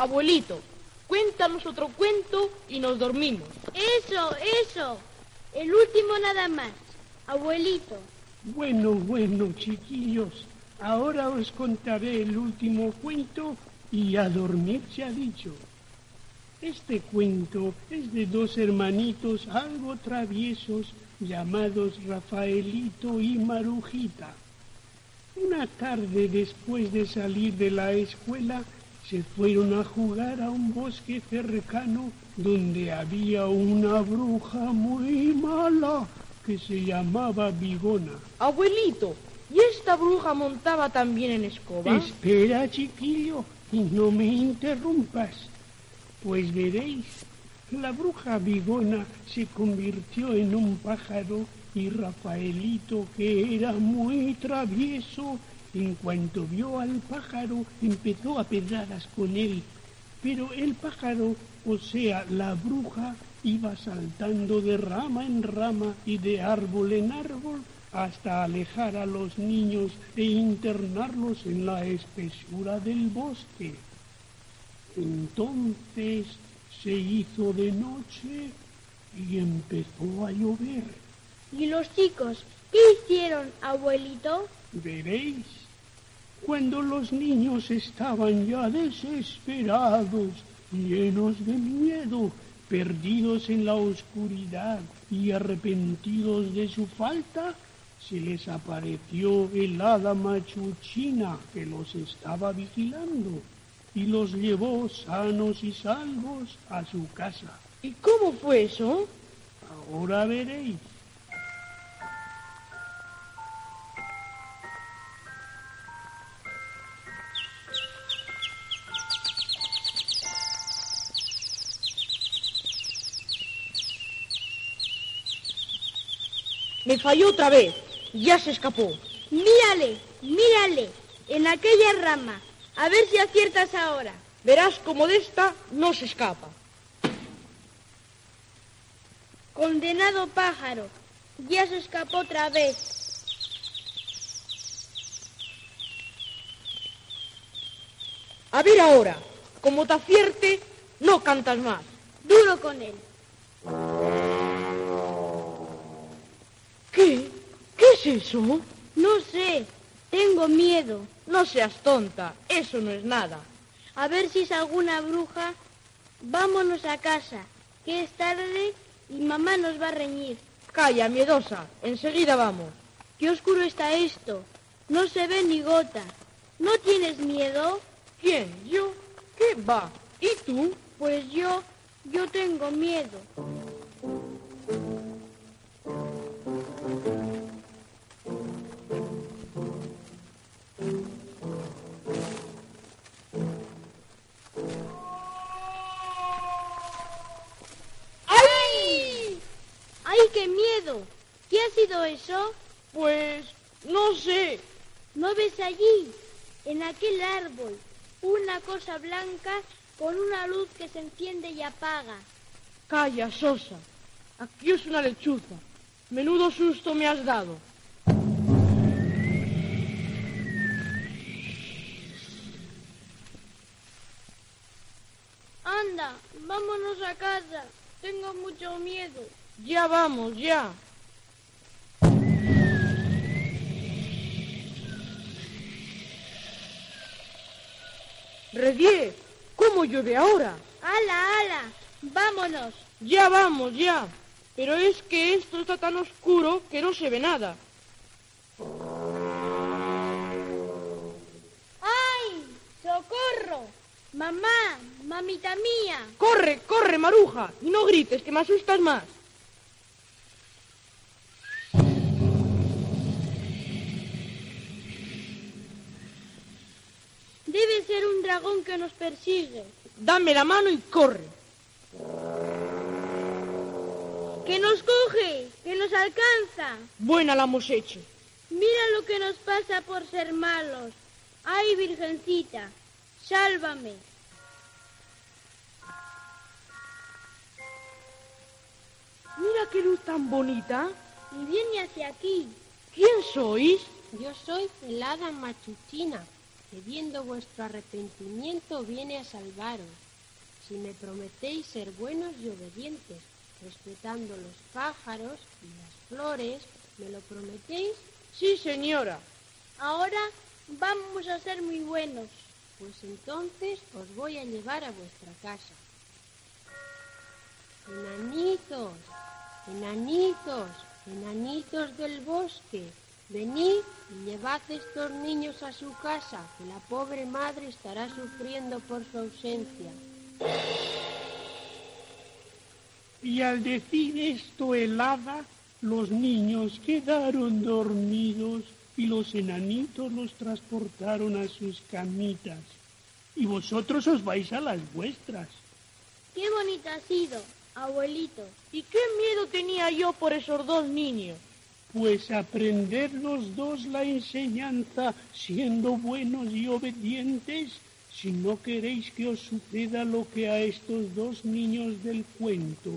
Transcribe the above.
Abuelito, cuéntanos otro cuento y nos dormimos. Eso, eso. El último nada más. Abuelito. Bueno, bueno, chiquillos. Ahora os contaré el último cuento y a dormir se ha dicho. Este cuento es de dos hermanitos algo traviesos llamados Rafaelito y Marujita. Una tarde después de salir de la escuela se fueron a jugar a un bosque cercano donde había una bruja muy mala que se llamaba Bigona. Abuelito, ¿y esta bruja montaba también en escoba? Espera, chiquillo, y no me interrumpas. Pues veréis, la bruja Bigona se convirtió en un pájaro y Rafaelito, que era muy travieso, en cuanto vio al pájaro empezó a pedradas con él. Pero el pájaro, o sea, la bruja, iba saltando de rama en rama y de árbol en árbol hasta alejar a los niños e internarlos en la espesura del bosque. Entonces se hizo de noche y empezó a llover. ¿Y los chicos qué hicieron, abuelito? Veréis, cuando los niños estaban ya desesperados, llenos de miedo, perdidos en la oscuridad y arrepentidos de su falta, se les apareció el hada machuchina que los estaba vigilando y los llevó sanos y salvos a su casa. ¿Y cómo fue eso? Ahora veréis. Me falló otra vez. Ya se escapó. Mírale, mírale, en aquella rama. A ver si aciertas ahora. Verás como de esta no se escapa. Condenado pájaro, ya se escapó otra vez. A ver ahora, como te acierte, no cantas más. Duro con él. ¿Qué? ¿Qué es eso? No sé, tengo miedo. No seas tonta, eso no es nada. A ver si es alguna bruja. Vámonos a casa, que es tarde y mamá nos va a reñir. Calla, miedosa, enseguida vamos. Qué oscuro está esto. No se ve ni gota. ¿No tienes miedo? ¿Quién? ¿Yo? ¿Qué va? ¿Y tú? Pues yo, yo tengo miedo. Miedo! ¿Qué ha sido eso? Pues no sé. ¿No ves allí, en aquel árbol, una cosa blanca con una luz que se enciende y apaga? Calla, Sosa. Aquí es una lechuza. Menudo susto me has dado. Anda, vámonos a casa. Tengo mucho miedo. Ya vamos, ya. Redié, ¿cómo llueve ahora? ¡Hala, hala! ¡Vámonos! Ya vamos, ya. Pero es que esto está tan oscuro que no se ve nada. ¡Ay! ¡Socorro! Mamá, mamita mía. Corre, corre, maruja, y no grites, que me asustas más. Debe ser un dragón que nos persigue. Dame la mano y corre. ¡Que nos coge! ¡Que nos alcanza! Buena la hemos hecho. Mira lo que nos pasa por ser malos. ¡Ay, Virgencita! ¡Sálvame! Mira qué luz tan bonita. Y viene hacia aquí. ¿Quién sois? Yo soy el hada machuchina. Que viendo vuestro arrepentimiento viene a salvaros. Si me prometéis ser buenos y obedientes, respetando los pájaros y las flores, ¿me lo prometéis? Sí, señora. Ahora vamos a ser muy buenos. Pues entonces os voy a llevar a vuestra casa. Enanitos, enanitos, enanitos del bosque, venid y llevad estos niños a su casa, que la pobre madre estará sufriendo por su ausencia. Y al decir esto el hada, los niños quedaron dormidos y los enanitos los transportaron a sus camitas. Y vosotros os vais a las vuestras. Qué bonita ha sido, abuelito. ¿Y qué miedo tenía yo por esos dos niños? Pues aprender los dos la enseñanza siendo buenos y obedientes si no queréis que os suceda lo que a estos dos niños del cuento.